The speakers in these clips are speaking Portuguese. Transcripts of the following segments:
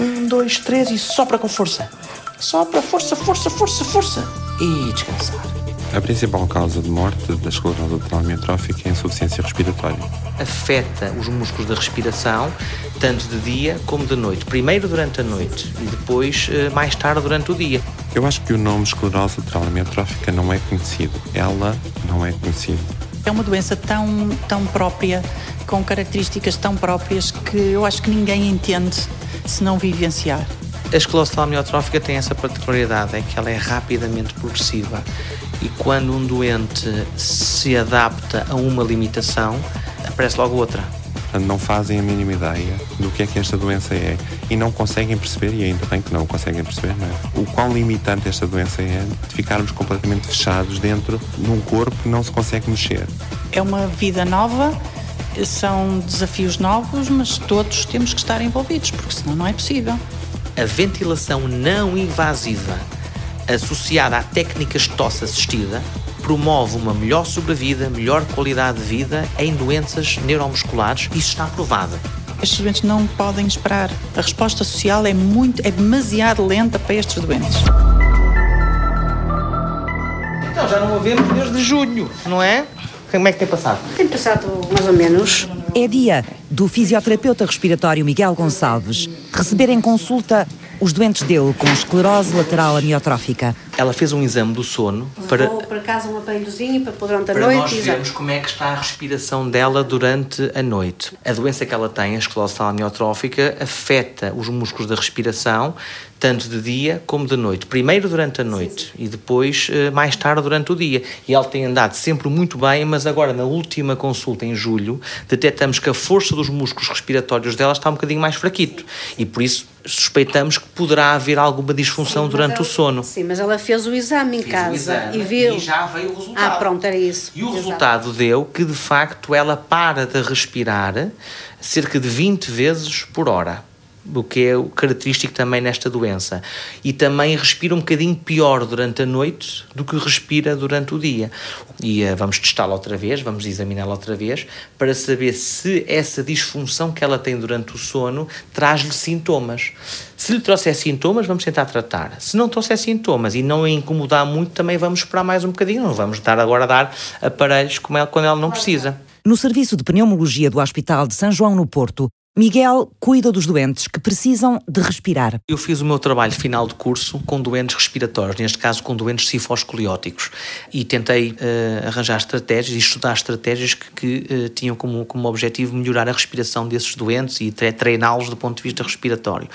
Um, dois, três e sopra com força. Sopra, força, força, força, força. E descansar. A principal causa de morte da esclerose lateral amiotrófica é a insuficiência respiratória. Afeta os músculos da respiração, tanto de dia como de noite. Primeiro durante a noite e depois eh, mais tarde durante o dia. Eu acho que o nome esclerose lateral amiotrófica não é conhecido. Ela não é conhecida. É uma doença tão, tão própria, com características tão próprias, que eu acho que ninguém entende se não vivenciar. A esclerose lateral amiotrófica tem essa particularidade, é que ela é rapidamente progressiva e quando um doente se adapta a uma limitação, aparece logo outra. Não fazem a mínima ideia do que é que esta doença é e não conseguem perceber, e ainda bem que não conseguem perceber, não é? o quão limitante esta doença é de ficarmos completamente fechados dentro de um corpo que não se consegue mexer. É uma vida nova, são desafios novos, mas todos temos que estar envolvidos, porque senão não é possível. A ventilação não invasiva associada a técnicas de tosse assistida, promove uma melhor sobrevida, melhor qualidade de vida em doenças neuromusculares. Isso está provado. Estes doentes não podem esperar. A resposta social é muito, é demasiado lenta para estes doentes. Então já não a vemos desde junho, não é? Como é que tem passado? Tem passado mais ou menos. É dia do fisioterapeuta respiratório Miguel Gonçalves receber em consulta os doentes dele com esclerose lateral amiotrófica. Ela fez um exame do sono para, Vou para casa um aparelhozinho para pôr durante a para noite. nós vermos como é que está a respiração dela durante a noite. A doença que ela tem, a esclerose amiotrófica, afeta os músculos da respiração tanto de dia como de noite. Primeiro durante a noite e depois eh, mais tarde durante o dia. E ela tem andado sempre muito bem, mas agora na última consulta em julho detectamos que a força dos músculos respiratórios dela está um bocadinho mais fraquito e por isso suspeitamos que poderá haver alguma disfunção Sim, durante mas o ela- sono. Sim, mas ela fez o exame em Fez casa exame e viu. e já veio o resultado. Ah, pronto, era isso. E o Exato. resultado deu que, de facto, ela para de respirar cerca de 20 vezes por hora. O que é o característico também nesta doença. E também respira um bocadinho pior durante a noite do que respira durante o dia. E eh, vamos testá-la outra vez, vamos examiná-la outra vez, para saber se essa disfunção que ela tem durante o sono traz-lhe sintomas. Se lhe trouxer sintomas, vamos tentar tratar. Se não trouxer sintomas e não a incomodar muito, também vamos esperar mais um bocadinho. Não vamos estar agora a dar aparelhos como ela, quando ela não precisa. No serviço de pneumologia do Hospital de São João no Porto, Miguel cuida dos doentes que precisam de respirar. Eu fiz o meu trabalho final de curso com doentes respiratórios, neste caso com doentes sifoscolióticos, e tentei eh, arranjar estratégias e estudar estratégias que, que, eh, tinham como, como objetivo melhorar a respiração desses doentes e tre- treiná-los do ponto de vista respiratório.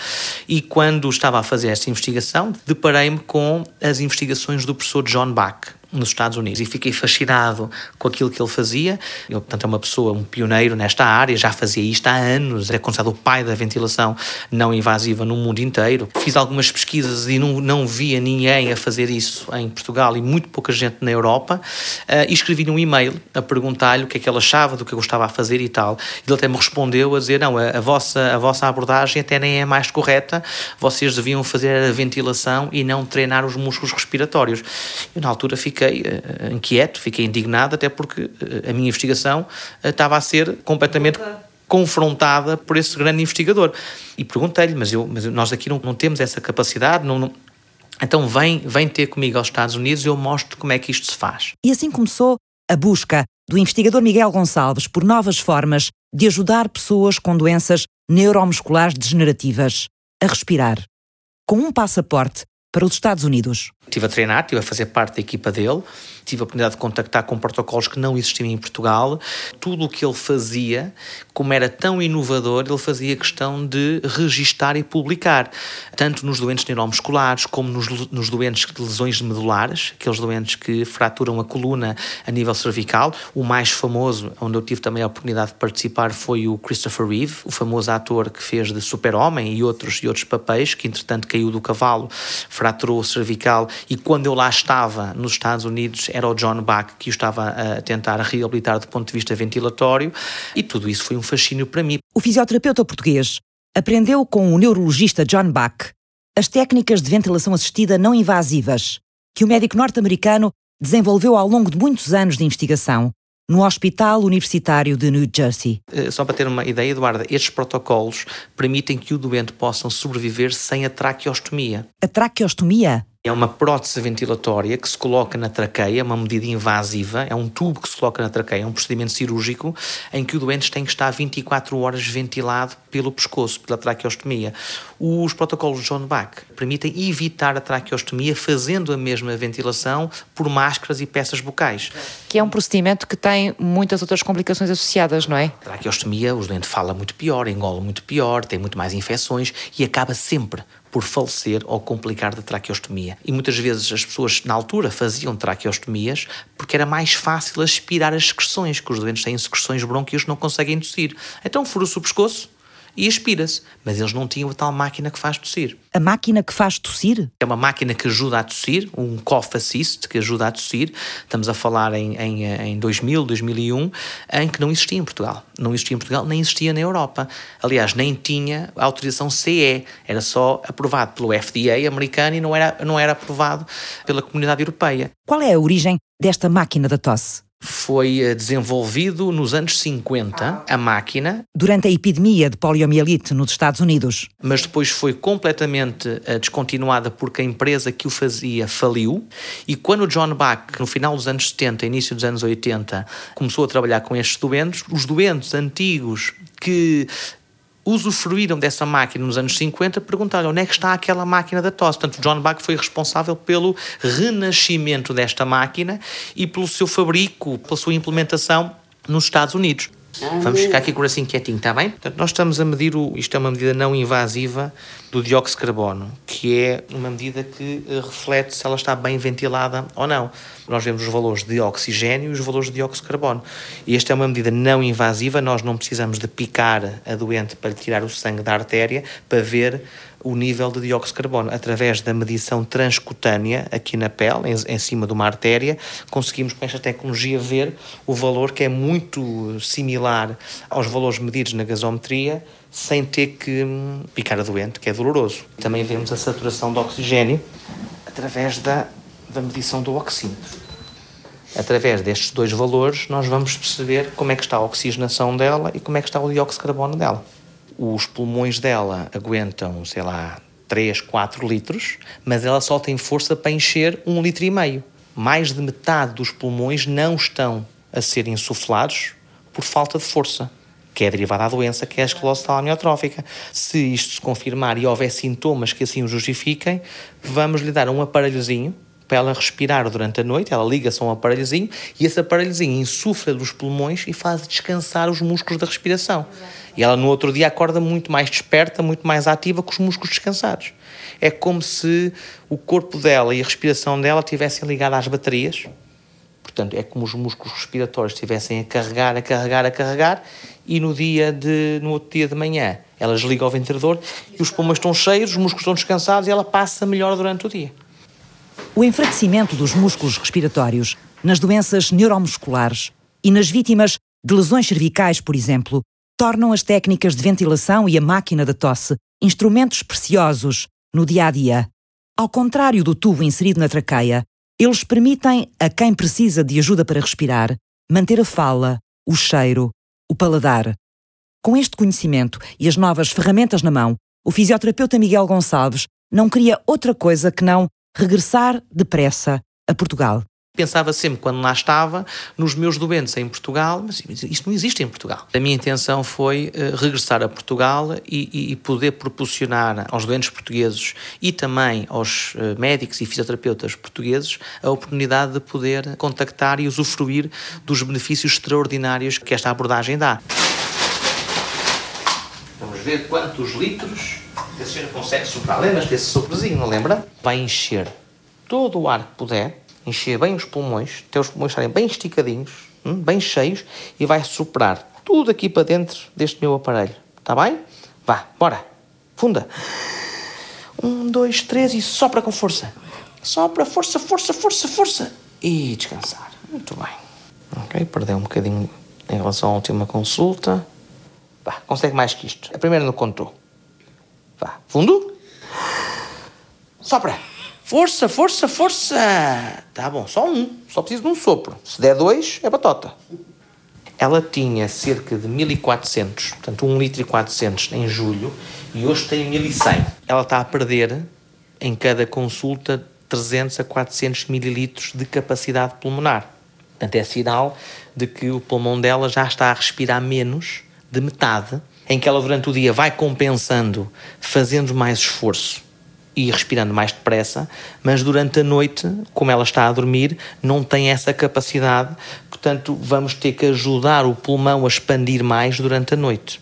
E quando estava a fazer esta investigação, deparei-me com as investigações do professor John Bach, nos Estados Unidos e fiquei fascinado com aquilo que ele fazia. Ele, portanto, é uma pessoa, um pioneiro nesta área, já fazia isto há anos, é considerado o pai da ventilação não invasiva no mundo inteiro. Fiz algumas pesquisas e não, não via ninguém a fazer isso em Portugal e muito pouca gente na Europa. eh, e escrevi-lhe um e-mail a perguntar-lhe o que é que ele achava do que eu estava a fazer e tal. Ele até me respondeu a dizer: não, a, a vossa, a vossa abordagem até nem é mais correta, vocês deviam fazer a ventilação e não treinar os músculos respiratórios. Eu, na altura, fiquei eh, inquieto, fiquei indignado, até porque eh, a minha investigação eh, estava a ser completamente confrontada por esse grande investigador. E perguntei-lhe, mas, eu, mas nós aqui não, não temos essa capacidade, não, não- então vem, vem ter comigo aos Estados Unidos e eu mostro como é que isto se faz. E assim começou a busca do investigador Miguel Gonçalves por novas formas de ajudar pessoas com doenças neuromusculares degenerativas a respirar, com um passaporte para os Estados Unidos. Estive a treinar, estive a fazer parte da equipa dele, tive a oportunidade de contactar com protocolos que não existiam em Portugal. Tudo o que ele fazia, como era tão inovador, ele fazia questão de registar e publicar, tanto nos doentes neuromusculares como nos, nos doentes de lesões medulares, aqueles doentes que fraturam a coluna a nível cervical. O mais famoso, onde eu tive também a oportunidade de participar, foi o Christopher Reeve, o famoso ator que fez de super-homem e outros, e outros papéis, que entretanto caiu do cavalo, fraturou cervical e quando eu lá estava nos Estados Unidos era o John Bach que o estava a tentar reabilitar do ponto de vista ventilatório e tudo isso foi um fascínio para mim. O fisioterapeuta português aprendeu com o neurologista John Bach as técnicas de ventilação assistida não invasivas que o médico norte-americano desenvolveu ao longo de muitos anos de investigação no Hospital Universitário de New Jersey. Eh, só para ter uma ideia, Eduarda, estes protocolos permitem que o doente possa sobreviver sem a traqueostomia. A traqueostomia é uma prótese ventilatória que se coloca na traqueia, uma medida invasiva, é um tubo que se coloca na traqueia, é um procedimento cirúrgico em que o doente tem que estar 24 horas ventilado pelo pescoço, pela traqueostomia. Os protocolos de John Bach permitem evitar a traqueostomia fazendo a mesma ventilação por máscaras e peças bucais. Que é um procedimento que tem muitas outras complicações associadas, não é? A traqueostomia, o doente fala muito pior, engole muito pior, tem muito mais infecções e acaba sempre por falecer ou complicar da traqueostomia. E muitas vezes as pessoas, na altura, faziam traqueostomias porque era mais fácil aspirar as secreções, que os doentes têm secreções bronquias que não conseguem tossir. Então fura-se o pescoço, e aspira-se. Mas eles não tinham a tal máquina que faz tossir. A máquina que faz tossir? É uma máquina que ajuda a tossir, um cough assist que ajuda a tossir. Estamos a falar em, em, em 2000, 2001, em que não existia em Portugal. Não existia em Portugal, nem existia na Europa. Aliás, nem tinha autorização CE. Era só aprovado pelo FDA americano e não era, não era aprovado pela comunidade europeia. Qual é a origem desta máquina da tosse? Foi eh, desenvolvido nos anos 50, a máquina. Durante a epidemia de poliomielite nos Estados Unidos. Mas depois foi completamente eh, descontinuada porque a empresa que o fazia faliu. E quando o John Bach, no final dos anos 70, início dos anos 80, começou a trabalhar com estes doentes, os doentes antigos que usufruíram dessa máquina nos anos 50, perguntaram onde é que está aquela máquina da tosse. Portanto, John Bach foi responsável pelo renascimento desta máquina e pelo seu fabrico, pela sua implementação nos Estados Unidos. Vamos ficar aqui com o assim quietinho, está bem? Portanto, nós estamos a medir, o, isto é uma medida não invasiva do dióxido de carbono, que é uma medida que eh, reflete se ela está bem ventilada ou não. Nós vemos os valores de oxigênio e os valores de dióxido de carbono. E esta é uma medida não invasiva, nós não precisamos de picar a doente para lhe tirar o sangue da artéria para ver o nível de dióxido de carbono. Através da medição transcutânea, aqui na pele, em, em, cima de uma artéria, conseguimos com esta tecnologia ver o valor que é muito similar aos valores medidos na gasometria, sem ter que hum, picar a doente, que é doloroso. Também vemos a saturação de oxigênio através da, da medição do oxímetro. Através destes dois valores, nós vamos perceber como é que está a oxigenação dela e como é que está o dióxido de carbono dela os pulmões dela aguentam, sei lá, 3, 4 litros, mas ela só tem força para encher um litro e meio. Mais de metade dos pulmões não estão a ser insuflados por falta de força, que é derivada da doença, que é a esclerose amiotrófica. Se isto se confirmar e houver sintomas que assim o justifiquem, vamos lhe dar um aparelhozinho para ela respirar durante a noite, ela liga-se a um aparelhozinho e esse aparelhozinho insufla dos pulmões e faz descansar os músculos da respiração. E ela no outro dia acorda muito mais desperta, muito mais ativa com os músculos descansados. É como se o corpo dela e a respiração dela estivessem ligadas às baterias. Portanto, é como os músculos respiratórios estivessem a carregar, a carregar, a carregar, e no dia de, no outro dia de manhã, elas ligam ao ventilador e os pulmões estão cheios, os músculos estão descansados e ela passa melhor durante o dia. O enfraquecimento dos músculos respiratórios nas doenças neuromusculares e nas vítimas de lesões cervicais, por exemplo, tornam as técnicas de ventilação e a máquina da tosse instrumentos preciosos no dia a dia. Ao contrário do tubo inserido na traqueia, eles permitem a quem precisa de ajuda para respirar manter a fala, o cheiro, o paladar. Com este conhecimento e as novas ferramentas na mão, o fisioterapeuta Miguel Gonçalves não queria outra coisa que não regressar depressa a Portugal. Pensava sempre, quando lá estava, nos meus doentes em Portugal, mas isto não existe em Portugal. A minha intenção foi uh, regressar a Portugal e, e, poder proporcionar aos doentes portugueses e também aos uh, médicos e fisioterapeutas portugueses a oportunidade de poder contactar e usufruir dos benefícios extraordinários que esta abordagem dá. Vamos ver quantos litros a senhora consegue soprar. Lembras desse soprozinho, não lembra? Vai encher todo o ar que puder encher bem os pulmões, ter os pulmões estarem bem esticadinhos, hum, bem cheios, e vai soprar tudo aqui para dentro deste meu aparelho. Está bem? Vá, bora. Funda. Um, dois, três e sopra com força. Sopra, força, força, força, força. E descansar. Muito bem. Ok, perdeu um bocadinho em relação à última consulta. Vá, consegue mais que isto. A primeira não contou. Vá, fundo. Sopra. Força, força, força! Tá bom, só um. Só preciso de um sopro. Se der dois, é batota. ela tinha cerca de 1400, portanto 1 litro e 400 em julho, e hoje tem 1100. Ela está a perder em cada consulta 300 a 400 mililitros de capacidade pulmonar. Portanto, é sinal de que o pulmão dela já está a respirar menos de metade, em que ela durante o dia vai compensando, fazendo mais esforço e respirando mais depressa, mas durante a noite, como ela está a dormir, não tem essa capacidade, portanto, vamos ter que ajudar o pulmão a expandir mais durante a noite.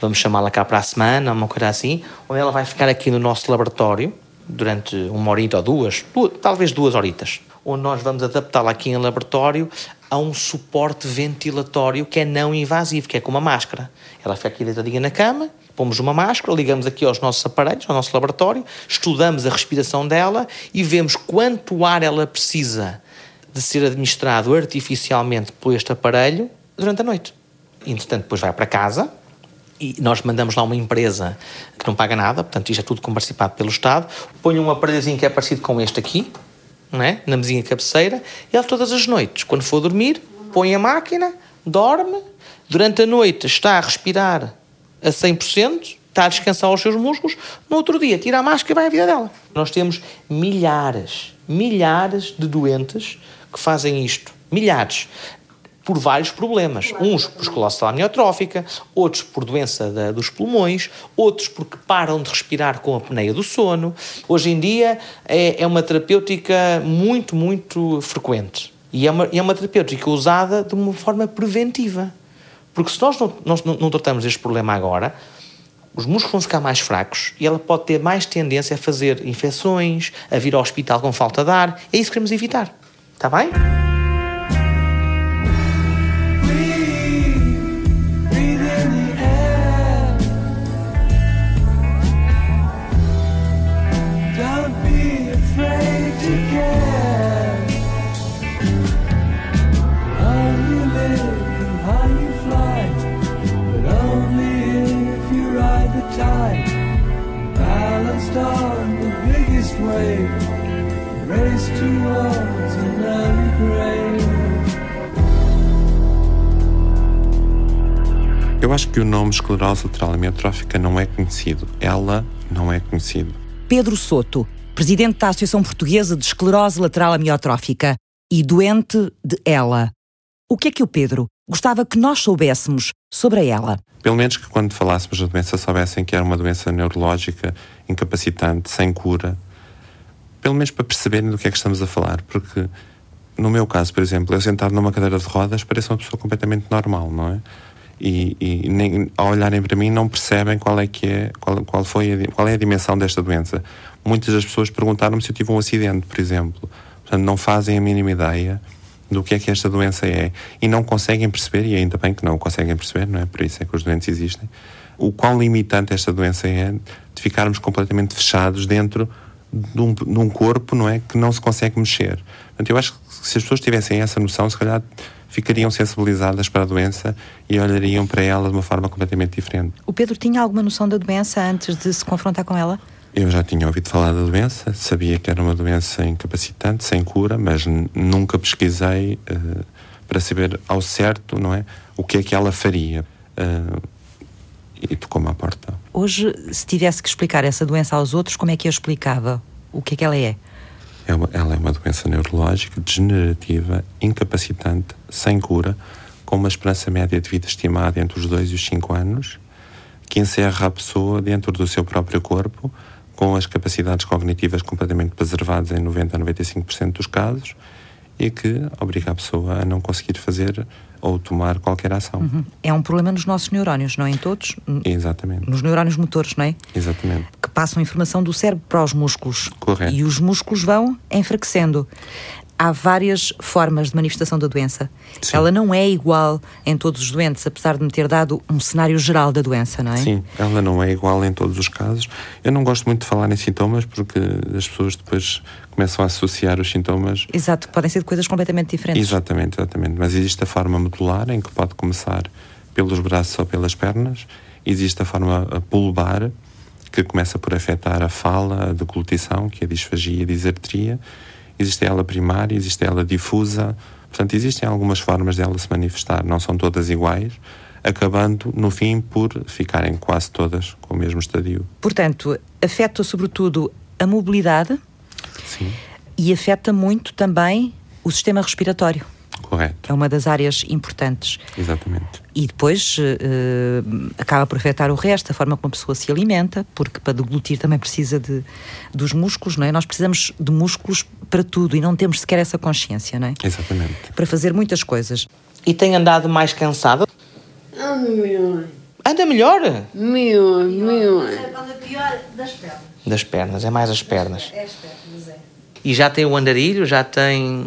Vamos chamá-la cá para a semana, uma coisa assim, onde ela vai ficar aqui no nosso laboratório durante uma horita ou duas, duas talvez duas horitas, onde nós vamos adaptá-la aqui em laboratório a um suporte ventilatório que é não invasivo, que é com uma máscara. Ela fica aqui deitadinha na cama, pomos uma máscara, ligamos aqui aos nossos aparelhos, ao nosso laboratório, estudamos a respiração dela e vemos quanto ar ela precisa de ser administrado artificialmente por este aparelho durante a noite. Entretanto, depois vai para casa, e nós mandamos lá uma empresa que não paga nada, portanto isto é tudo comparticipado pelo Estado, põe um aparelhozinho que é parecido com este aqui, não é? na mesinha cabeceira, e ele todas as noites, quando for dormir, põe a máquina, dorme, durante a noite está a respirar a 100%, está a descansar os seus músculos, no outro dia tira a máscara e vai à vida dela. Nós temos milhares, milhares de doentes que fazem isto. Milhares por vários problemas. Uns por esclerose amiotrófica, outros por doença da, dos pulmões, outros porque param de respirar com a apneia do sono. Hoje em dia é, é uma terapêutica muito, muito frequente. E é uma, é uma terapêutica usada de uma forma preventiva. Porque se nós não, nós não, não tratamos este problema agora, os músculos vão ficar mais fracos e ela pode ter mais tendência a fazer infecções, a vir ao hospital com falta de ar. É isso que queremos evitar. Está bem? Eu acho que o nome esclerose lateral amiotrófica não é conhecido. Ela não é conhecida. Pedro Soto, presidente da Associação Portuguesa de Esclerose Lateral Amiotrófica e doente de ela. O que é que o Pedro gostava que nós soubéssemos sobre ela? Pelo menos que quando falássemos da doença soubessem que era uma doença neurológica, incapacitante, sem cura. Pelo menos para perceberem do que é que estamos a falar, porque no meu caso, por exemplo, eu sentado numa cadeira de rodas pareço uma pessoa completamente normal, não é? e, e nem, ao olharem para mim não percebem qual é que é qual, qual foi a, qual é a dimensão desta doença. Muitas das pessoas perguntaram-me se eu tive um acidente, por exemplo. Portanto, não fazem a mínima ideia do que é que esta doença é e não conseguem perceber e ainda bem que não conseguem perceber, não é? Por isso é que os doentes existem. O quão limitante esta doença é de ficarmos completamente fechados dentro de um, de um corpo, não é, que não se consegue mexer. Portanto, eu acho que se as pessoas tivessem essa noção, se calhar ficariam sensibilizadas para a doença e olhariam para ela de uma forma completamente diferente. O Pedro tinha alguma noção da doença antes de se confrontar com ela? Eu já tinha ouvido falar da doença, sabia que era uma doença incapacitante, sem cura, mas nunca pesquisei uh, para saber ao certo, não é, o que é que ela faria. Uh, e tocou-me à porta. Hoje, se tivesse que explicar essa doença aos outros, como é que eu explicava? O que é que ela é? É uma, ela é uma doença neurológica, degenerativa, incapacitante, sem cura, com uma esperança média de vida estimada entre os 2 e os 5 anos, que encerra a pessoa dentro do seu próprio corpo, com as capacidades cognitivas completamente preservadas em 90 a 95% dos casos, e que obriga a pessoa a não conseguir fazer ou tomar qualquer ação. Uhum. É um problema nos nossos neurónios, não é em todos? Exatamente. Nos neurónios motores, não é? Exatamente. Que passam informação do cérebro para os músculos. Correto. E os músculos vão enfraquecendo há várias formas de manifestação da doença. Sim. Ela não é igual em todos os doentes, apesar de me ter dado um cenário geral da doença, não é? Sim, ela não é igual em todos os casos. Eu não gosto muito de falar em sintomas porque as pessoas depois começam a associar os sintomas. Exato, podem ser de coisas completamente diferentes. Exatamente, exatamente. Mas existe a forma modular em que pode começar pelos braços ou pelas pernas, existe a forma pulbar que começa por afetar a fala, a deglutição, que é a disfagia e a disertria Existe ela primária, existe ela difusa, Portanto, existem algumas formas dela se manifestar, não são todas iguais, acabando, no fim, por ficarem quase todas com o mesmo estadio. Portanto, afeta sobretudo a mobilidade Sim, e afeta muito também o sistema respiratório, correto, é uma das áreas importantes. exatamente. E depois eh, acaba por afetar o resto, a forma como a pessoa se alimenta, porque para deglutir também precisa de, dos músculos, não é? Nós precisamos de músculos para tudo e não temos sequer essa consciência, não é? Exatamente. Para fazer muitas coisas. E tem andado mais cansada? Ah, melhor. Anda melhor? Melhor, melhor. Anda pior das pernas. Das pernas, é mais as pernas. É as pernas, é. E já tem o andarilho? Já tem.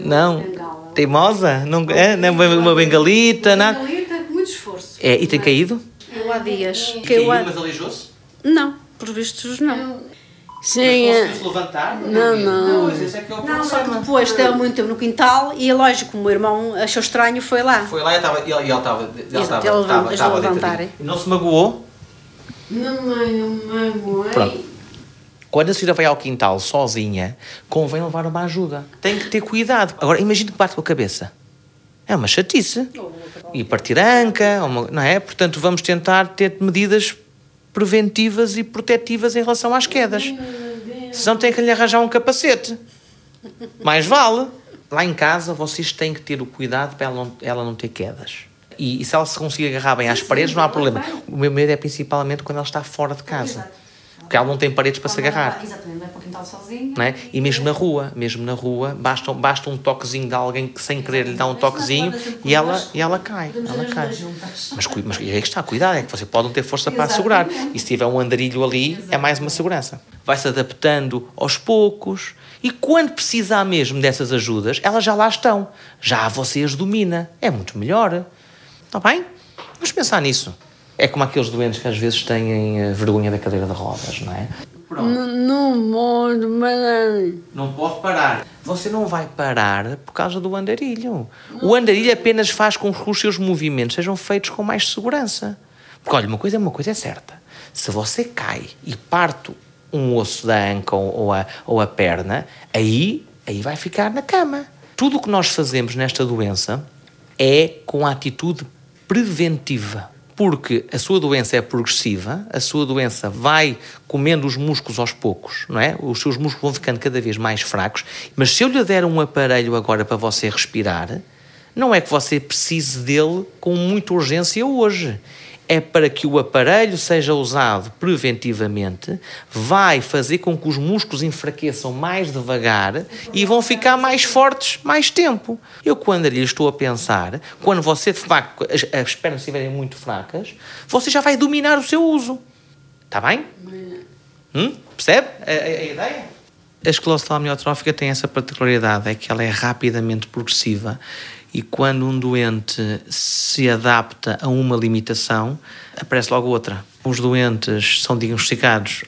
Não. Não? Bengala. Teimosa? Não, é, não, uma, uma bengalita, nada? Bengalita com muito esforço. É, e tem caído? Eu há dias. Que eu há... aleijou-se? Não, por vistos não. Se levantar? Não, não. Pois, esse é que é o Não, só que depois estava muito tempo no quintal e, lógico, o meu irmão achou estranho foi lá. Foi lá e estava- e ele e ele estava. Ele estava. ele estava- deitadinho. E não se magoou? Não, mãe, não magoei. Pronto. Quando a senhora vai ao quintal sozinha, convém levar uma ajuda. Tem que ter cuidado. Agora, imagine que bate com a cabeça. É uma chatice. E partir a anca, uma- não é? Portanto, vamos tentar ter medidas preventivas e protetivas em relação às quedas. Senão tem que lhe arranjar um capacete. Mais vale. Lá em casa, vocês têm que ter o cuidado para ela não, ela não ter quedas. E, e se ela se conseguir agarrar bem às paredes, não há problema. O meu medo é principalmente quando ela está fora de casa. Porque ela não tem paredes para se agarrar. Exatamente, vai para o quintal sozinho. Não é? E mesmo na rua, mesmo na rua, basta, basta um toquezinho de alguém que sem querer lhe dá um toquezinho e ela, e ela cai. Ela cai. Mas, mas e aí que está, cuidado, é que você pode não ter força para assegurar. E se tiver um andarilho ali, é mais uma segurança. Vai-se adaptando aos poucos e quando precisar mesmo dessas ajudas, elas já lá estão. Já você as domina. É muito melhor. Está bem? Vamos pensar nisso. É como aqueles doentes que às vezes têm eh, vergonha da cadeira de rodas, não é? Não pode parar. Não pode parar. Você não vai parar por causa do andarilho. O andarilho apenas faz com que os seus movimentos sejam feitos com mais segurança. Porque, olha, uma coisa, uma coisa é certa. Se você cai e parte um osso da anca ou, ou a, ou a perna, aí, aí vai ficar na cama. Tudo o que nós fazemos nesta doença é com a atitude preventiva. Porque a sua doença é progressiva, a sua doença vai comendo os músculos aos poucos, não é? Os seus músculos vão ficando cada vez mais fracos. Mas se eu lhe der um aparelho agora para você respirar, não é que você precise dele com muita urgência hoje. É para que o aparelho seja usado preventivamente, vai fazer com que os músculos enfraqueçam mais devagar e vão ficar mais fortes mais tempo. Eu, quando lhe estou a pensar, quando você de facto as, as pernas estiverem muito fracas, você já vai dominar o seu uso. Está bem? Hum? Percebe a, a- a ideia? A esclerose amiotrófica tem essa particularidade, é que ela é rapidamente progressiva e quando um doente se adapta a uma limitação, aparece logo outra. Os doentes são diagnosticados,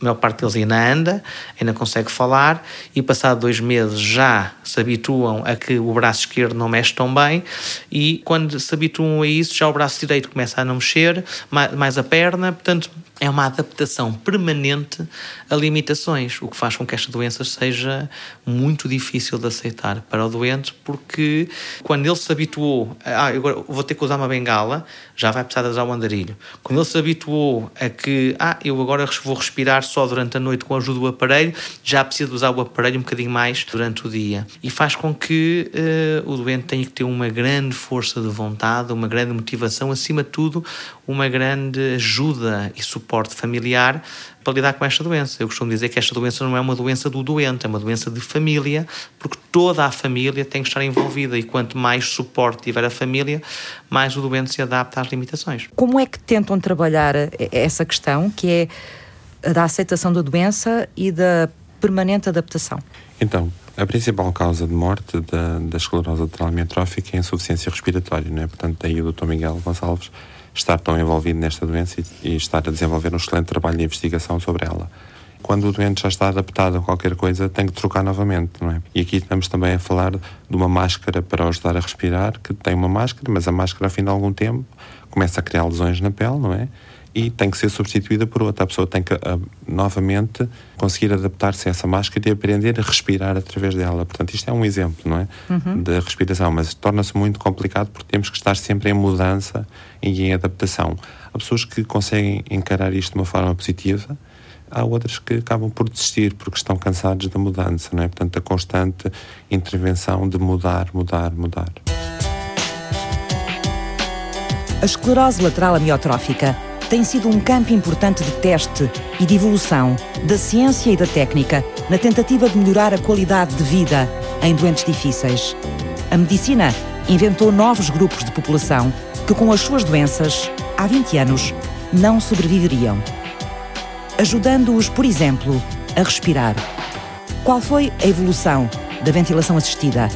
a maior parte deles ainda anda, ainda consegue falar e passado dois meses já se habituam a que o braço esquerdo não mexe tão bem e quando se habituam a isso já o braço direito começa a não mexer, ma- mais a perna, portanto é uma adaptação permanente a limitações, o que faz com que esta doença seja muito difícil de aceitar para o doente, porque quando ele se habituou, a, ah, agora vou ter que usar uma bengala, já vai precisar de usar um andarilho. Quando ele se habituou a que, ah, eu agora vou respirar só durante a noite com a ajuda do aparelho, já precisa de usar o aparelho um bocadinho mais durante o dia. E faz com que eh, o doente tenha que ter uma grande força de vontade, uma grande motivação, acima de tudo, uma grande ajuda e suporte familiar para lidar com esta doença. Eu costumo dizer que esta doença não é uma doença do doente, é uma doença de família, porque toda a família tem que estar envolvida e quanto mais suporte tiver a família, mais o doente se adapta às limitações. Como é que tentam trabalhar eh, essa questão, que é a da aceitação da doença e da permanente adaptação? Então, a principal causa de morte da, da esclerose lateral amiotrófica é a insuficiência respiratória, não é? Portanto, daí o Dr. Miguel Gonçalves estar tão envolvido nesta doença e, e estar a desenvolver um excelente trabalho de investigação sobre ela. Quando o doente já está adaptado a qualquer coisa, tem que trocar novamente, não é? E aqui estamos também a falar de uma máscara para ajudar a respirar, que tem uma máscara, mas a máscara, ao fim de algum tempo, começa a criar lesões na pele, não é? E tem que ser substituída por outra. A pessoa tem que, uh, novamente, conseguir adaptar-se a essa máscara e aprender a respirar através dela. Portanto, isto é um exemplo, não é? Uhum. Da respiração, mas torna-se muito complicado porque temos que estar sempre em mudança e em adaptação. Há pessoas que conseguem encarar isto de uma forma positiva, há outras que acabam por desistir porque estão cansados da mudança, não é? Portanto, a constante intervenção de mudar, mudar, mudar. A esclerose lateral amiotrófica tem sido um campo importante de teste e de evolução da ciência e da técnica na tentativa de melhorar a qualidade de vida em doentes difíceis. A medicina inventou novos grupos de população que, com as suas doenças, há 20 anos, não sobreviveriam. Ajudando-os, por exemplo, a respirar. Qual foi a evolução da ventilação assistida?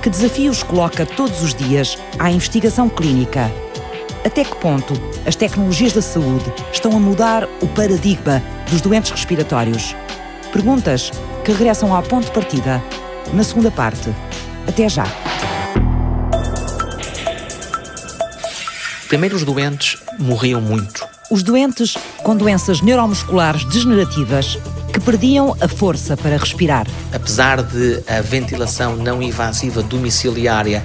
Que desafios coloca todos os dias à investigação clínica até que ponto as tecnologias da saúde estão a mudar o paradigma dos doentes respiratórios? Perguntas que regressam ao ponto de partida na segunda parte. Até já. Primeiro, os doentes morriam muito. Os doentes com doenças neuromusculares degenerativas que perdiam a força para respirar. Apesar de a ventilação não invasiva domiciliária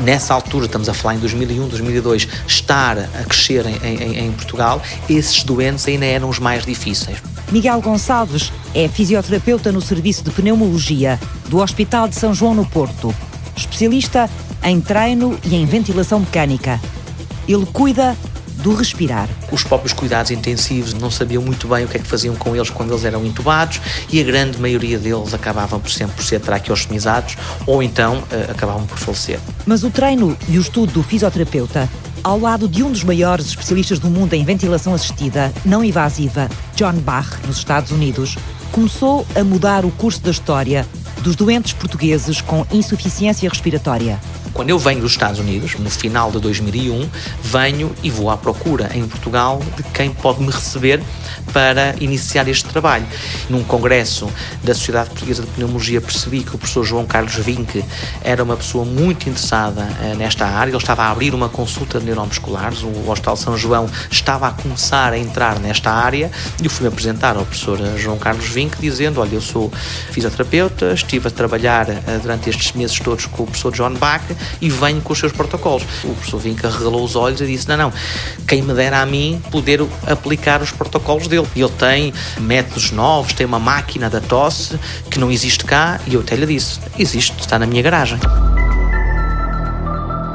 nessa altura, estamos a falar em 2001, 2002, estar a crescer em, em, em, Portugal, esses doentes ainda eram os mais difíceis. Miguel Gonçalves é fisioterapeuta no Serviço de Pneumologia do Hospital de São João no Porto, especialista em treino e em ventilação mecânica. Ele cuida do respirar. Os próprios cuidados intensivos não sabiam muito bem o que é que faziam com eles quando eles eram intubados e a grande maioria deles acabavam por sempre por ser traqueostomizados ou então uh, acabavam por falecer. Mas o treino e o estudo do fisioterapeuta ao lado de um dos maiores especialistas do mundo em ventilação assistida não invasiva, John Bach, nos Estados Unidos, começou a mudar o curso da história dos doentes portugueses com insuficiência respiratória. Quando eu venho dos Estados Unidos, no final de 2001, venho e vou à procura em Portugal de quem pode me receber para iniciar este trabalho. Num congresso da Sociedade Portuguesa de Pneumologia percebi que o professor João Carlos Vinck era uma pessoa muito interessada uh, nesta área. Ele estava a abrir uma consulta de neuromusculares, o Hospital São João estava a começar a entrar nesta área e eu fui-me apresentar ao professor eh, João Carlos Vinck dizendo, olha, eu sou fisioterapeuta, estive a trabalhar uh, durante estes meses todos com o professor John Bach e venho com os seus protocolos. O professor Vinca regalou os olhos e disse: Não, não, quem me dera a mim poder aplicar os protocolos dele. Ele tem métodos novos, tem uma máquina da tosse que não existe cá e eu até lhe disse: Existe, está na minha garagem.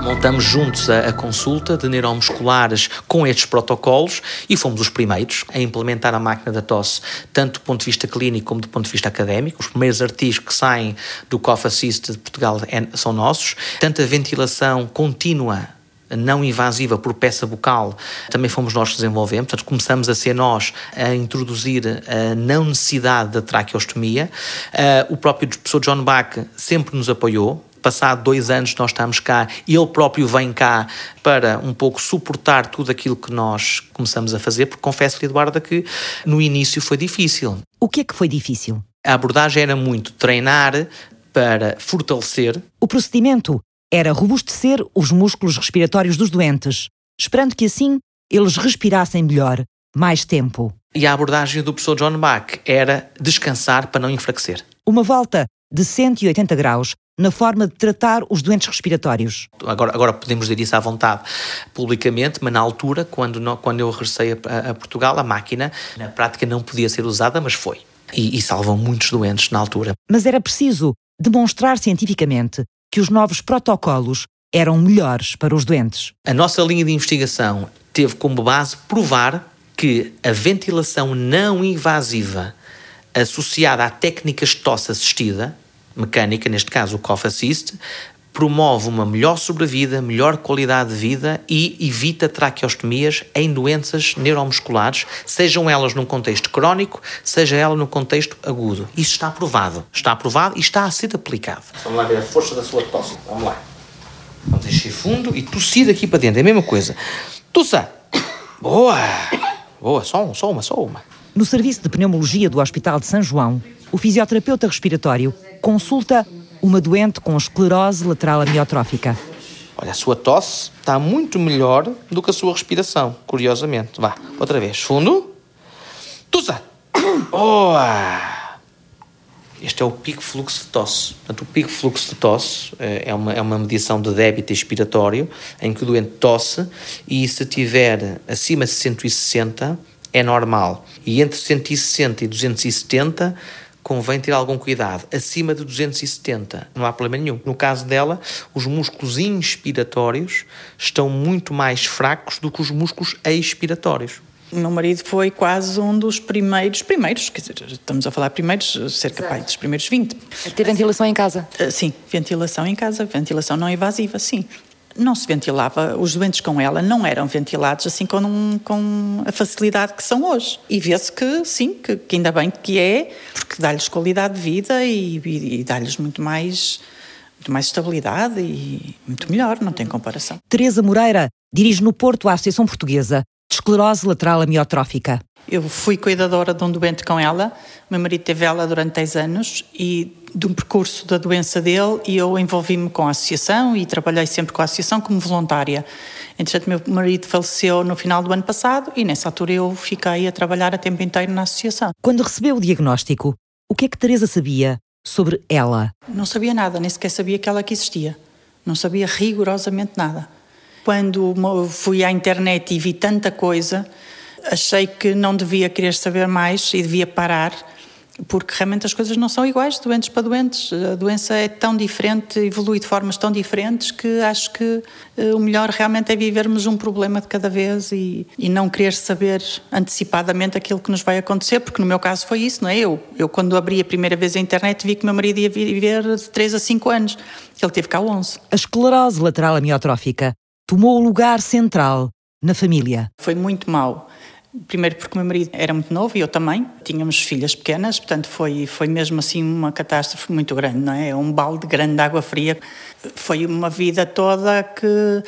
Montamos juntos a, a, consulta de neuromusculares com estes protocolos e fomos os primeiros a implementar a máquina da tosse, tanto do ponto de vista clínico como do ponto de vista académico. Os primeiros artigos que saem do Cough Assist de Portugal é, são nossos. Tanto a ventilação contínua não invasiva por peça bucal, também fomos nós que desenvolvemos. Portanto, começamos a ser nós a introduzir a não necessidade da traqueostomia. Uh, o próprio professor John Bach sempre nos apoiou, passado dois anos nós estamos cá e ele próprio vem cá para um pouco suportar tudo aquilo que nós começamos a fazer, porque confesso-lhe, Eduarda, que no início foi difícil. O que é que foi difícil? A abordagem era muito treinar para fortalecer. O procedimento era robustecer os músculos respiratórios dos doentes, esperando que assim eles respirassem melhor, mais tempo. E a abordagem do professor John Bach era descansar para não enfraquecer. Uma volta de 180 graus na forma de tratar os doentes respiratórios. Agora, agora podemos dizer isso à vontade publicamente, mas na altura, quando, não, quando eu regressei a, a, Portugal, a máquina na prática não podia ser usada, mas foi. E, e salvam muitos doentes na altura. Mas era preciso demonstrar cientificamente que os novos protocolos eram melhores para os doentes. A nossa linha de investigação teve como base provar que a ventilação não invasiva associada a técnicas de tosse assistida mecânica, neste caso o Cough Assist, promove uma melhor sobrevida, melhor qualidade de vida e evita traqueostomias em doenças neuromusculares, sejam elas num contexto crónico, seja ela num contexto agudo. Isso está aprovado. Está aprovado e está a ser aplicado. Vamos lá ver a força da sua tosse. Vamos lá. Vamos encher fundo e tossir daqui para dentro. É a mesma coisa. Tossa! Boa! Boa, só, um, só uma, só uma. No serviço de pneumologia do Hospital de São João, o fisioterapeuta respiratório consulta uma doente com esclerose lateral amiotrófica. Olha, a sua tosse está muito melhor do que a sua respiração, curiosamente. Vá, outra vez. Fundo. Tusa! Boa! Este é o pico fluxo de tosse. Portanto, o pico fluxo de tosse eh, é uma, é uma medição de débito expiratório em que o doente tosse e se tiver acima de 160 é normal. E entre 160 e 270 convém ter algum cuidado. Acima de 270 não há problema nenhum. No caso dela, os músculos inspiratórios estão muito mais fracos do que os músculos expiratórios. O meu marido foi quase um dos primeiros, primeiros, quer dizer, estamos a falar primeiros, cerca pai, dos primeiros 20. A ter ventilação em casa? Uh, sim, ventilação em casa, ventilação não invasiva, sim. Não se ventilava, os doentes com ela não eram ventilados assim com, com a facilidade que são hoje. E vê-se que sim, que, que, ainda bem que é, porque dá-lhes qualidade de vida e, e, e dá-lhes muito mais, muito mais estabilidade e muito melhor, não tem comparação. Teresa Moreira dirige no Porto a Associação Portuguesa de esclerose lateral amiotrófica. Eu fui cuidadora de um doente com ela, meu marido teve ela durante 10 anos e de um percurso da doença dele e eu envolvi-me com a associação e trabalhei sempre com a associação como voluntária. Entretanto, meu marido faleceu no final do ano passado e nessa altura eu fiquei a trabalhar a tempo inteiro na associação. Quando recebeu o diagnóstico, o que é que Teresa sabia sobre ela? Não sabia nada, nem sequer sabia que ela que existia. Não sabia rigorosamente nada. Quando fui à internet e vi tanta coisa, achei que não devia querer saber mais e devia parar, porque realmente as coisas não são iguais, doentes para doentes. A doença é tão diferente, evolui de formas tão diferentes, que acho que eh, o melhor realmente é vivermos um problema de cada vez e, e não querer saber antecipadamente aquilo que nos vai acontecer, porque no meu caso foi isso, não é? Eu, eu quando abri a primeira vez a internet, vi que meu marido ia viver de 3 a 5 anos. Ele teve cá 11. A esclerose lateral amiotrófica tomou o lugar central na família. Foi muito mau. Primeiro porque o meu marido era muito novo e eu também. Tínhamos filhas pequenas, portanto foi, foi mesmo assim uma catástrofe muito grande, não é? Um balde grande de água fria. Foi uma vida toda que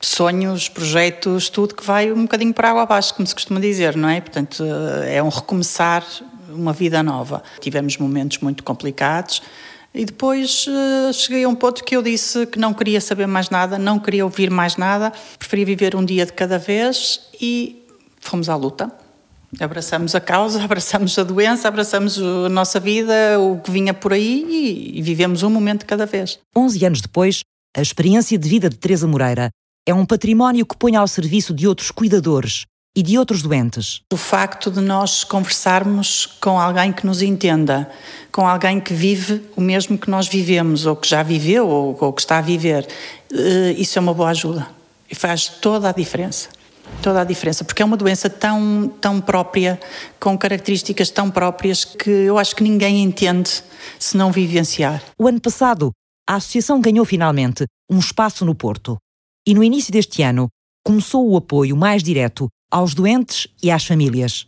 sonhos, projetos, tudo que vai um bocadinho para água abaixo, como se costuma dizer, não é? Portanto, é um recomeçar uma vida nova. Tivemos momentos muito complicados, e depois uh, cheguei a um ponto que eu disse que não queria saber mais nada, não queria ouvir mais nada, preferia viver um dia de cada vez e fomos à luta. Abraçamos a causa, abraçamos a doença, abraçamos a nossa vida, o que vinha por aí e, vivemos um momento cada vez. 11 anos depois, a experiência de vida de Teresa Moreira é um património que põe ao serviço de outros cuidadores e de outros doentes. O facto de nós conversarmos com alguém que nos entenda, com alguém que vive o mesmo que nós vivemos, ou que já viveu, ou, ou que está a viver, eh, isso é uma boa ajuda. E faz toda a diferença. Toda a diferença, porque é uma doença tão, tão própria, com características tão próprias, que eu acho que ninguém entende se não vivenciar. O ano passado, a associação ganhou finalmente um espaço no Porto. E no início deste ano, começou o apoio mais direto aos doentes e às famílias.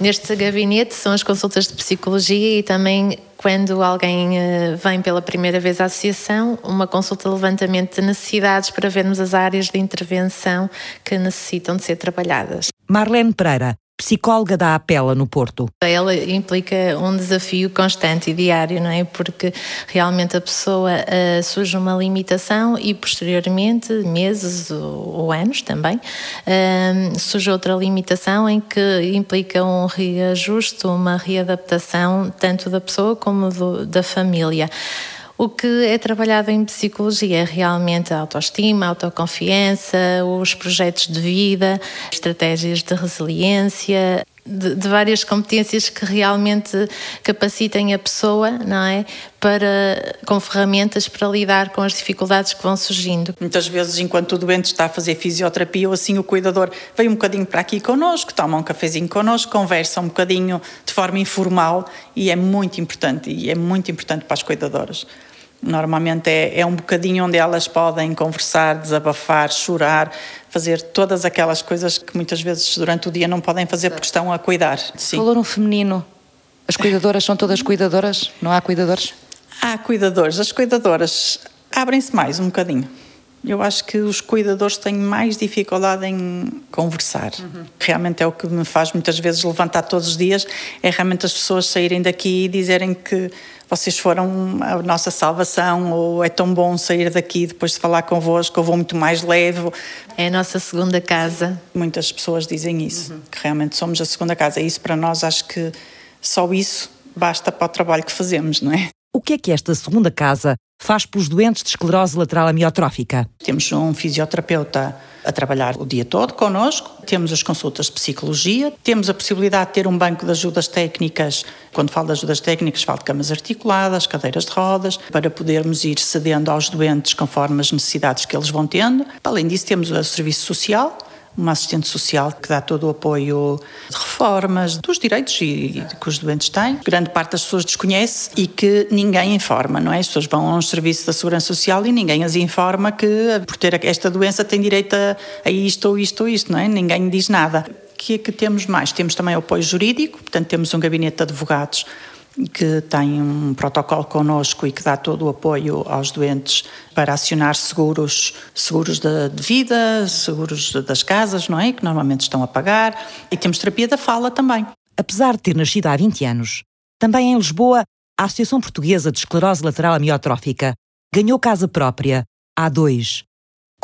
Neste gabinete são as consultas de psicologia e também quando alguém eh, vem pela primeira vez à associação, uma consulta de levantamento de necessidades para vermos as áreas de intervenção que necessitam de ser trabalhadas. Marlene Pereira, psicóloga da Apela no Porto. Ela implica um desafio constante e diário, não é? Porque realmente a pessoa uh, surge uma limitação e posteriormente, meses ou, ou anos também, uh, surge outra limitação em que implica um reajuste, uma readaptação tanto da pessoa como do, da família. O que é trabalhado em psicologia é realmente a autoestima, a autoconfiança, os projetos de vida, estratégias de resiliência, de, de, várias competências que realmente capacitem a pessoa, não é? Para, com ferramentas para lidar com as dificuldades que vão surgindo. Muitas vezes, enquanto o doente está a fazer fisioterapia, ou assim o cuidador vem um bocadinho para aqui connosco, toma um cafezinho connosco, conversa um bocadinho de forma informal e é muito importante, e é muito importante para as cuidadoras. Normalmente é, é um bocadinho onde elas podem conversar, desabafar, chorar, fazer todas aquelas coisas que muitas vezes durante o dia não podem fazer porque estão a cuidar. Sim. Falou no feminino. As cuidadoras são todas cuidadoras? Não há cuidadores? Há cuidadores. As cuidadoras abrem-se mais um bocadinho. Eu acho que os cuidadores têm mais dificuldade em conversar. Uhum. Realmente é o que me faz muitas vezes levantar todos os dias, é realmente as pessoas saírem daqui e dizerem que vocês foram a nossa salvação ou é tão bom sair daqui depois de falar convosco, eu vou muito mais leve. É a nossa segunda casa. Muitas pessoas dizem isso, uhum. que realmente somos a segunda casa. E isso para nós acho que só isso basta para o trabalho que fazemos, não é? O que é que esta segunda casa faz pelos doentes de esclerose lateral amiotrófica? Temos um fisioterapeuta a trabalhar o dia todo connosco, temos as consultas de psicologia, temos a possibilidade de ter um banco de ajudas técnicas. Quando falo de ajudas técnicas, falo de camas articuladas, cadeiras de rodas, para podermos ir cedendo aos doentes conforme as necessidades que eles vão tendo. Além disso, temos o serviço social, uma assistente social que dá todo o apoio de reformas, dos direitos e, e que os doentes têm. Grande parte das pessoas desconhece e que ninguém informa, não é? As pessoas vão a um serviço da Segurança Social e ninguém as informa que por ter esta doença tem direito a, a isto ou isto ou isto, não é? Ninguém diz nada. O que é que temos mais? Temos também apoio jurídico, portanto temos um gabinete de advogados que tem um protocolo connosco e que dá todo o apoio aos doentes para acionar seguros, seguros de, de vida, seguros das casas, não é? Que normalmente estão a pagar. E temos terapia da fala também. Apesar de ter nascido há 20 anos, também em Lisboa, a Associação Portuguesa de Esclerose Lateral Amiotrófica ganhou casa própria, há dois,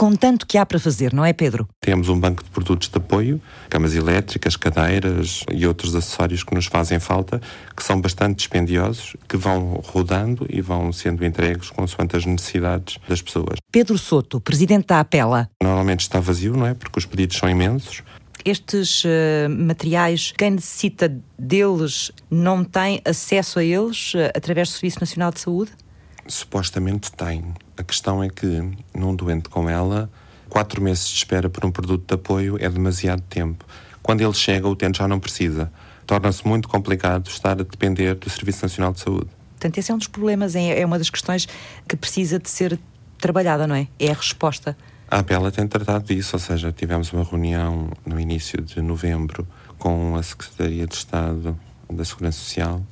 com tanto que há para fazer, não é, Pedro? Temos um banco de produtos de apoio, camas elétricas, cadeiras e outros acessórios que nos fazem falta, que são bastante dispendiosos, que vão rodando e vão sendo entregues consoante as necessidades das pessoas. Pedro Soto, presidente da Apela. Normalmente está vazio, não é? Porque os pedidos são imensos. Estes uh, materiais, quem necessita deles não tem acesso a eles uh, através do Serviço Nacional de Saúde? Supostamente tem. A questão é que, num doente com ela, quatro meses de espera por um produto de apoio é demasiado tempo. Quando ele chega, o utente já não precisa. Torna-se muito complicado estar a depender do Serviço Nacional de Saúde. Portanto, esse é um dos problemas, é, é uma das questões que precisa de ser trabalhada, não é? É a resposta. A APELA tem tratado disso, ou seja, tivemos uma reunião no início de novembro com a Secretaria de Estado da Segurança Social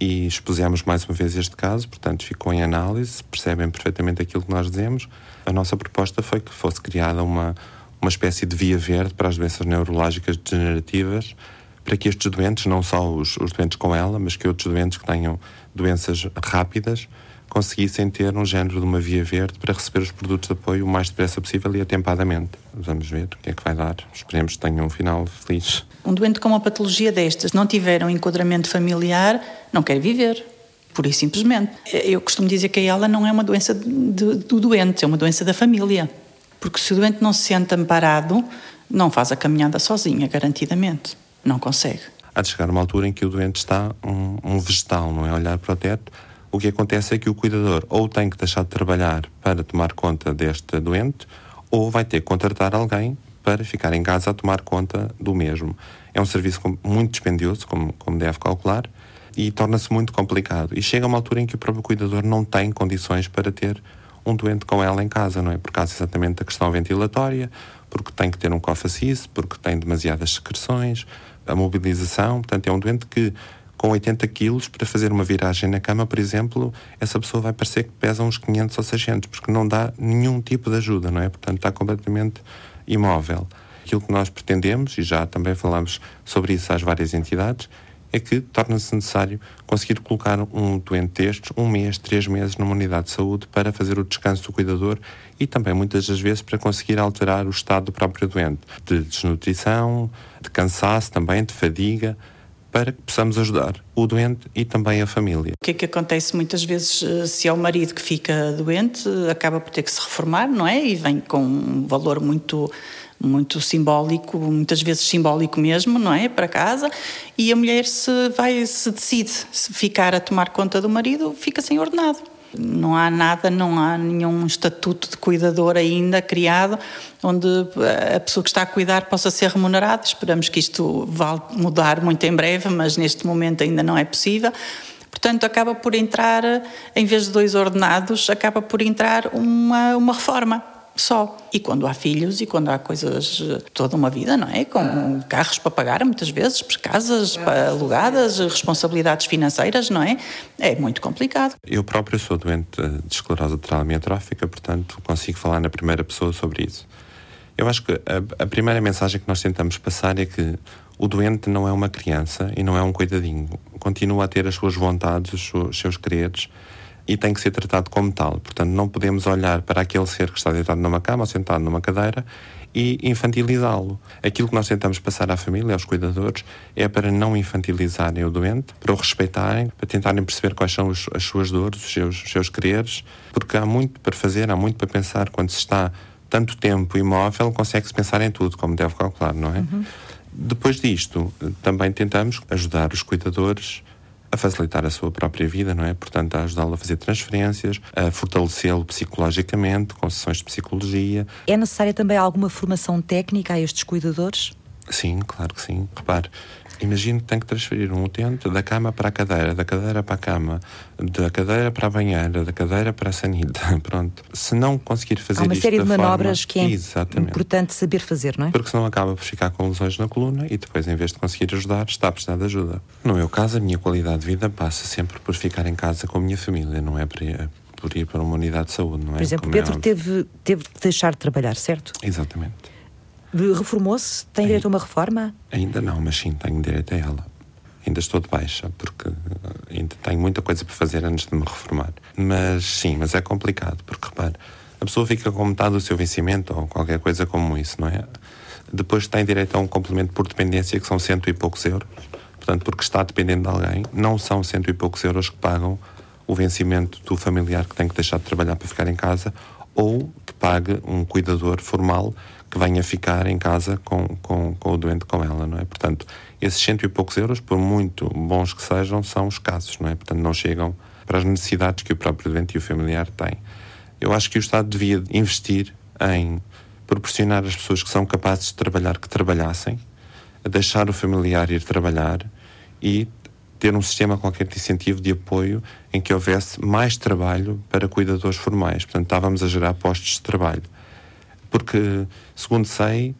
e expusemos mais uma vez este caso, portanto ficou em análise, percebem perfeitamente aquilo que nós dizemos. A nossa proposta foi que fosse criada uma, uma espécie de via verde para as doenças neurológicas degenerativas, para que estes doentes, não só os, os doentes com ela, mas que outros doentes que tenham doenças rápidas, conseguissem ter um género de uma via verde para receber os produtos de apoio o mais depressa possível e atempadamente. Vamos ver o que é que vai dar. Esperemos que tenham um final feliz. Um doente com uma patologia destas não tiver um enquadramento familiar, não quer viver. Pura e simplesmente. Eu costumo dizer que ela não é uma doença de, do doente, é uma doença da família. Porque se o doente não se sente amparado, não faz a caminhada sozinha, garantidamente. Não consegue. Há de chegar uma altura em que o doente está um, um vegetal, não é? Olhar para o teto. O que acontece é que o cuidador ou tem que deixar de trabalhar para tomar conta deste doente, ou vai ter que contratar alguém para ficar em casa a tomar conta do mesmo. É um serviço muito dispendioso, como, como deve calcular, e torna-se muito complicado. E chega uma altura em que o próprio cuidador não tem condições para ter um doente com ela em casa, não é? Por causa exatamente da questão ventilatória, porque tem que ter um cofacis, porque tem demasiadas secreções, a mobilização. Portanto, é um doente que, com 80 quilos, para fazer uma viragem na cama, por exemplo, essa pessoa vai parecer que pesa uns 500 ou 600, porque não dá nenhum tipo de ajuda, não é? Portanto, está completamente imóvel. Aquilo que nós pretendemos, e já também falamos sobre isso às várias entidades, é que torna-se necessário conseguir colocar um doente destes um mês, três meses numa unidade de saúde para fazer o descanso do cuidador e também muitas das vezes para conseguir alterar o estado do próprio doente, de desnutrição, de cansaço também, de fadiga, para que possamos ajudar o doente e também a família. O que é que acontece muitas vezes eh, se é o marido que fica doente, acaba por ter que se reformar, não é? E vem com um valor muito muito simbólico, muitas vezes simbólico mesmo, não é? Para casa, e a mulher se vai se decide se ficar a tomar conta do marido, fica sem ordenado. Não há nada, não há nenhum estatuto de cuidador ainda criado onde a pessoa que está a cuidar possa ser remunerada. Esperamos que isto vá mudar muito em breve, mas neste momento ainda não é possível. Portanto, acaba por entrar, em vez de dois ordenados, acaba por entrar uma, uma reforma só. E quando há filhos e quando há coisas, toda uma vida, não é? Com carros para pagar, muitas vezes, casas para alugadas, responsabilidades financeiras, não é? É muito complicado. Eu próprio sou doente de esclerose lateral amiotrófica, portanto consigo falar na primeira pessoa sobre isso. Eu acho que a, a primeira mensagem que nós tentamos passar é que o doente não é uma criança e não é um coitadinho. Continua a ter as suas vontades, os seus quereres e tem que ser tratado como tal. Portanto, não podemos olhar para aquele ser que está deitado numa cama ou sentado numa cadeira e infantilizá-lo. Aquilo que nós tentamos passar à família, aos cuidadores, é para não infantilizarem o doente, para o respeitarem, para tentarem perceber quais são os, as suas dores, os seus, os seus quereres, porque há muito para fazer, há muito para pensar. Quando se está tanto tempo imóvel, consegue-se pensar em tudo, como deve calcular, não é? Uhum. Depois disto, também tentamos ajudar os cuidadores a facilitar a sua própria vida, não é? Portanto, a ajudá-lo a fazer transferências, a fortalecê-lo psicologicamente, com sessões de psicologia. É necessária também alguma formação técnica a estes cuidadores? Sim, claro que sim. Repare, Imagino que tem que transferir um utente da cama para a cadeira, da cadeira para a cama, da cadeira para a banheira, da cadeira para a sanita. Pronto. Se não conseguir fazer Há uma série de manobras forma, que é exatamente, importante saber fazer, não é? Porque senão acaba por ficar com lesões na coluna e depois, em vez de conseguir ajudar, está a precisar de ajuda. No meu caso, a minha qualidade de vida passa sempre por ficar em casa com a minha família, não é por ir, por ir para uma unidade de saúde, não é? Por exemplo, Como Pedro é teve, teve de deixar de trabalhar, certo? Exatamente. Reformou-se? Tem direito a uma reforma? Ainda não, mas sim, tenho direito a ela. Ainda estou de baixa, porque eh, ainda tenho muita coisa para fazer antes de me reformar. Mas sim, mas é complicado, porque repare, a pessoa fica com metade do seu vencimento ou qualquer coisa como isso, não é? Depois tem direito a um complemento por dependência que são cento e poucos euros. Portanto, porque está dependendo de alguém, não são cento e poucos euros que pagam o vencimento do familiar que tem que deixar de trabalhar para ficar em casa ou que pague um cuidador formal que venha ficar em casa com, com, com o doente com ela, não é? Portanto, esses cento e poucos euros, por muito bons que sejam, são escassos, não é? Portanto, não chegam para as necessidades que o próprio doente e o familiar têm. Eu acho que o Estado devia investir em proporcionar às pessoas que são capazes de trabalhar que trabalhassem, deixar o familiar ir trabalhar e ter um sistema qualquer de incentivo de apoio em que houvesse mais trabalho para cuidadores formais. Portanto, estávamos a gerar postos de trabalho. Porque, segundo sei,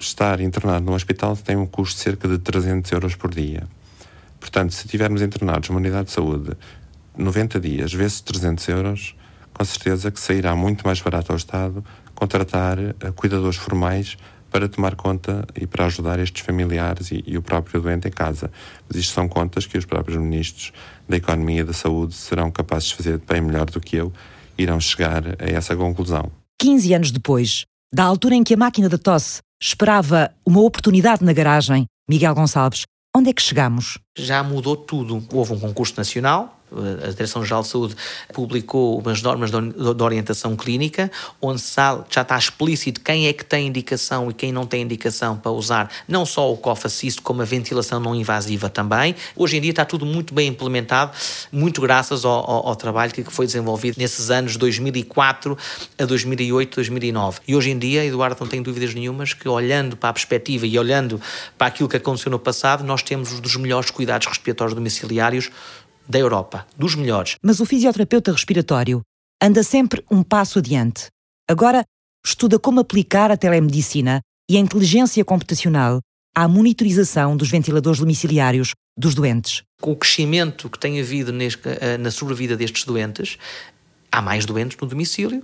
estar internado num hospital tem um custo de cerca de 300 euros por dia. Portanto, se estivermos internados numa unidade de saúde 90 dias vezes 300 euros, com certeza que sairá muito mais barato ao Estado contratar uh, cuidadores formais para tomar conta e para ajudar estes familiares e, e, o próprio doente em casa. Mas isto são contas que os próprios ministros da Economia e da Saúde serão capazes de fazer bem melhor do que eu, irão chegar a essa conclusão. 15 anos depois, da altura em que a máquina da tosse esperava uma oportunidade na garagem, Miguel Gonçalves, onde é que chegamos? Já mudou tudo. Houve um concurso nacional, a Direção-Geral de Saúde publicou umas normas de orientação clínica, onde já está explícito quem é que tem indicação e quem não tem indicação para usar não só o assist, como a ventilação não invasiva também. Hoje em dia está tudo muito bem implementado, muito graças ao, ao, ao trabalho que foi desenvolvido nesses anos 2004 a 2008, 2009. E hoje em dia, Eduardo, não tenho dúvidas nenhumas que olhando para a perspectiva e olhando para aquilo que aconteceu no passado, nós temos um dos melhores cuidados respiratórios domiciliários da Europa, dos melhores. Mas o fisioterapeuta respiratório anda sempre um passo adiante. Agora estuda como aplicar a telemedicina e a inteligência computacional à monitorização dos ventiladores domiciliários dos doentes. Com o crescimento que tem havido eh, na sobrevida destes doentes, há mais doentes no domicílio,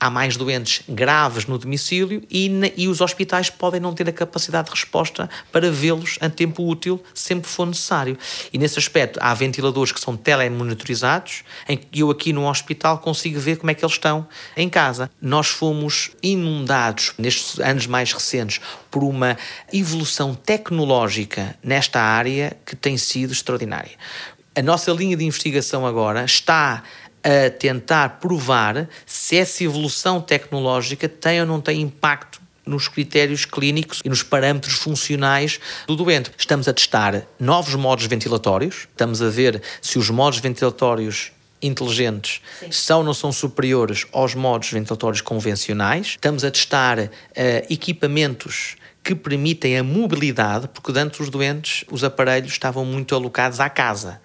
há mais doentes graves no domicílio e, e, os hospitais podem não ter a capacidade de resposta para vê-los a tempo útil, sempre for necessário. E nesse aspecto, há ventiladores que são telemonitorizados, em que eu aqui no hospital consigo ver como é que eles estão em casa. Nós fomos inundados, nestes anos mais recentes, por uma evolução tecnológica nesta área que tem sido extraordinária. A nossa linha de investigação agora está a tentar provar se essa evolução tecnológica tem ou não tem impacto nos critérios clínicos e nos parâmetros funcionais do doente. Estamos a testar novos modos ventilatórios, estamos a ver se os modos ventilatórios inteligentes Sim. são ou não são superiores aos modos ventilatórios convencionais. Estamos a testar uh, equipamentos que permitem a mobilidade, porque antes os doentes, os aparelhos estavam muito alocados à casa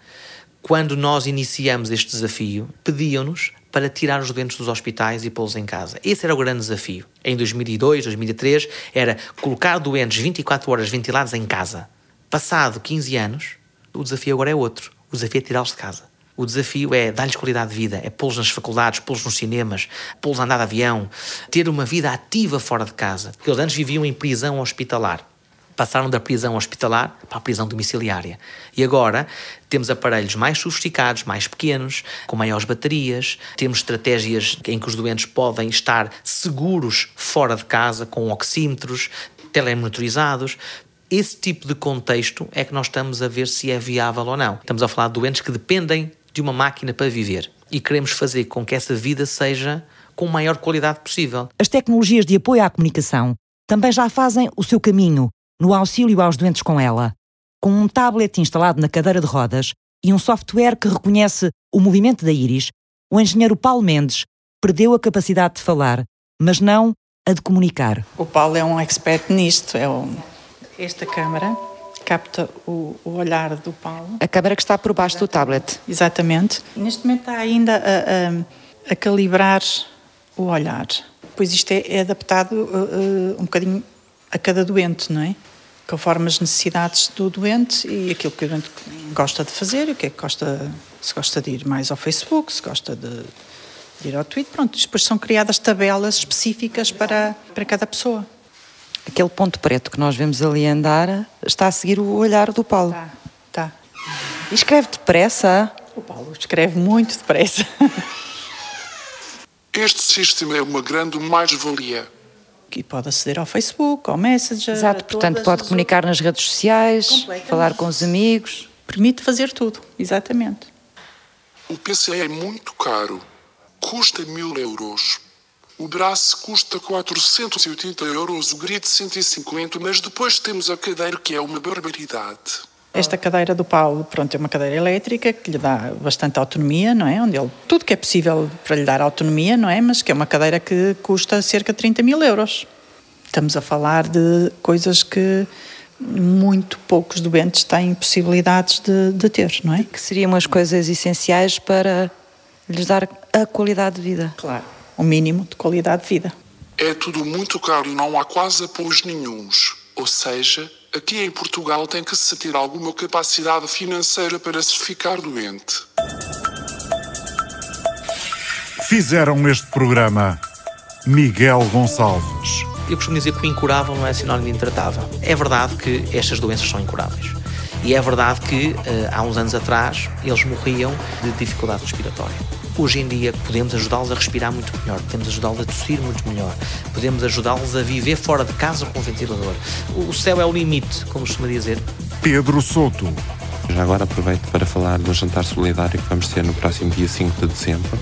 quando nós iniciamos este desafio, pediam-nos para tirar os doentes dos hospitais e pô-los em casa. Esse era o grande desafio. Em 2002, 2003, era colocar doentes 24 horas ventilados em casa. Passado 15 anos, o desafio agora é outro. O desafio é tirá-los de casa. O desafio é dar-lhes qualidade de vida, é pô-los nas faculdades, pô-los nos cinemas, pô-los a andar de avião, ter uma vida ativa fora de casa. Porque eles antes viviam em prisão hospitalar passaram da prisão hospitalar para a prisão domiciliária. E agora temos aparelhos mais sofisticados, mais pequenos, com maiores baterias, temos estratégias em que os doentes podem estar seguros fora de casa, com oxímetros, telemonitorizados. Esse tipo de contexto é que nós estamos a ver se é viável ou não. Estamos a falar de doentes que dependem de uma máquina para viver e queremos fazer com que essa vida seja com maior qualidade possível. As tecnologias de apoio à comunicação também já fazem o seu caminho no auxílio aos doentes com ela, com um tablet instalado na cadeira de rodas e um software que reconhece o movimento da íris, o engenheiro Paulo Mendes perdeu a capacidade de falar, mas não a de comunicar. O Paulo é um expert nisto. É um... Esta câmara capta o, o, olhar do Paulo. A câmara que está por baixo do tablet. Exatamente. Neste momento está ainda a, a, a calibrar o olhar. Pois isto é, é adaptado uh, uh, um bocadinho a cada doente, não é? Conforme as necessidades do doente e aquilo que o doente gosta de fazer, o que é que gosta, se gosta de ir mais ao Facebook, se gosta de, de ir ao Twitter, pronto, depois são criadas tabelas específicas para, para cada pessoa. Aquele ponto preto que nós vemos ali andar está a seguir o olhar do Paulo. Tá, tá. E escreve depressa? O Paulo escreve muito depressa. Este sistema é uma grande mais-valia e pode aceder ao Facebook, ao Messenger. Exato, portanto pode comunicar nas redes sociais, falar com os amigos. Permite fazer tudo, exatamente. O PC é muito caro, custa mil euros. O braço custa 480 euros, o grid 150, mas depois temos a cadeira que é uma barbaridade. Esta cadeira do Paulo, pronto, é uma cadeira elétrica que lhe dá bastante autonomia, não é? Onde ele, tudo que é possível para lhe dar autonomia, não é? Mas que é uma cadeira que custa cerca de 30 mil euros. Estamos a falar de coisas que muito poucos doentes têm possibilidades de, de ter, não é? Que seriam as coisas essenciais para lhes dar a qualidade de vida. Claro, o mínimo de qualidade de vida. É tudo muito caro e não há quase apoios nenhums. Ou seja, aqui em Portugal tem que se ter alguma capacidade financeira para se ficar doente. Fizeram este programa Miguel Gonçalves. Eu costumo dizer que o incurável não é sinónimo de intratável. É verdade que estas doenças são incuráveis. E é verdade que eh, há uns anos atrás eles morriam de dificuldade respiratória. Hoje em dia podemos ajudá-los a respirar muito melhor, podemos ajudá-los a tossir muito melhor, podemos ajudá-los a viver fora de casa com ventilador. O céu é o limite, como costuma dizer. Pedro Souto. Já agora aproveito para falar do jantar solidário que vamos ter no próximo dia 5 de dezembro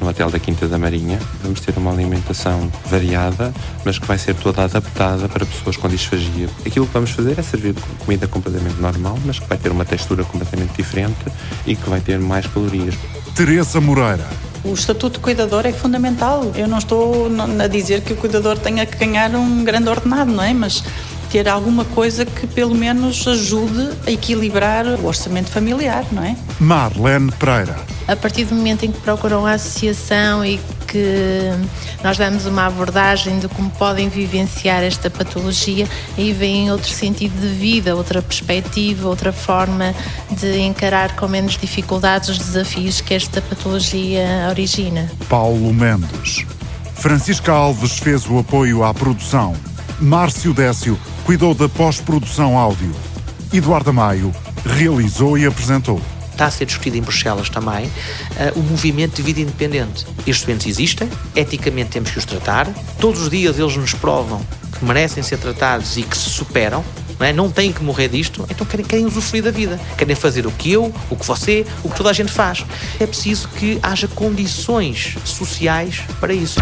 no Hotel da Quinta da Marinha. Vamos ter uma alimentação variada, mas que vai ser toda adaptada para pessoas com disfagia. Aquilo que vamos fazer é servir comida completamente normal, mas que vai ter uma textura completamente diferente e que vai ter mais calorias. Teresa Moreira. O estatuto de cuidador é fundamental. Eu não estou a dizer que o cuidador tenha que ganhar um grande ordenado, não é? Mas ter alguma coisa que pelo menos ajude a equilibrar o orçamento familiar, não é? Marlene Pereira. A partir do momento em que procuram a associação e que nós damos uma abordagem de como podem vivenciar esta patologia, aí vem outro sentido de vida, outra perspectiva, outra forma de encarar com menos dificuldades os desafios que esta patologia origina. Paulo Mendes. Francisca Alves fez o apoio à produção. Márcio Décio cuidou da pós-produção áudio. Eduardo Maio realizou e apresentou. Está a ser discutido em Bruxelas também uh, o movimento de vida independente. Estes doentes existem, eticamente temos que os tratar, todos os dias eles nos provam que merecem ser tratados e que se superam, não, é? não têm que morrer disto, então querem, querem usufruir da vida. Querem fazer o que eu, o que você, o que toda a gente faz. É preciso que haja condições sociais para isso.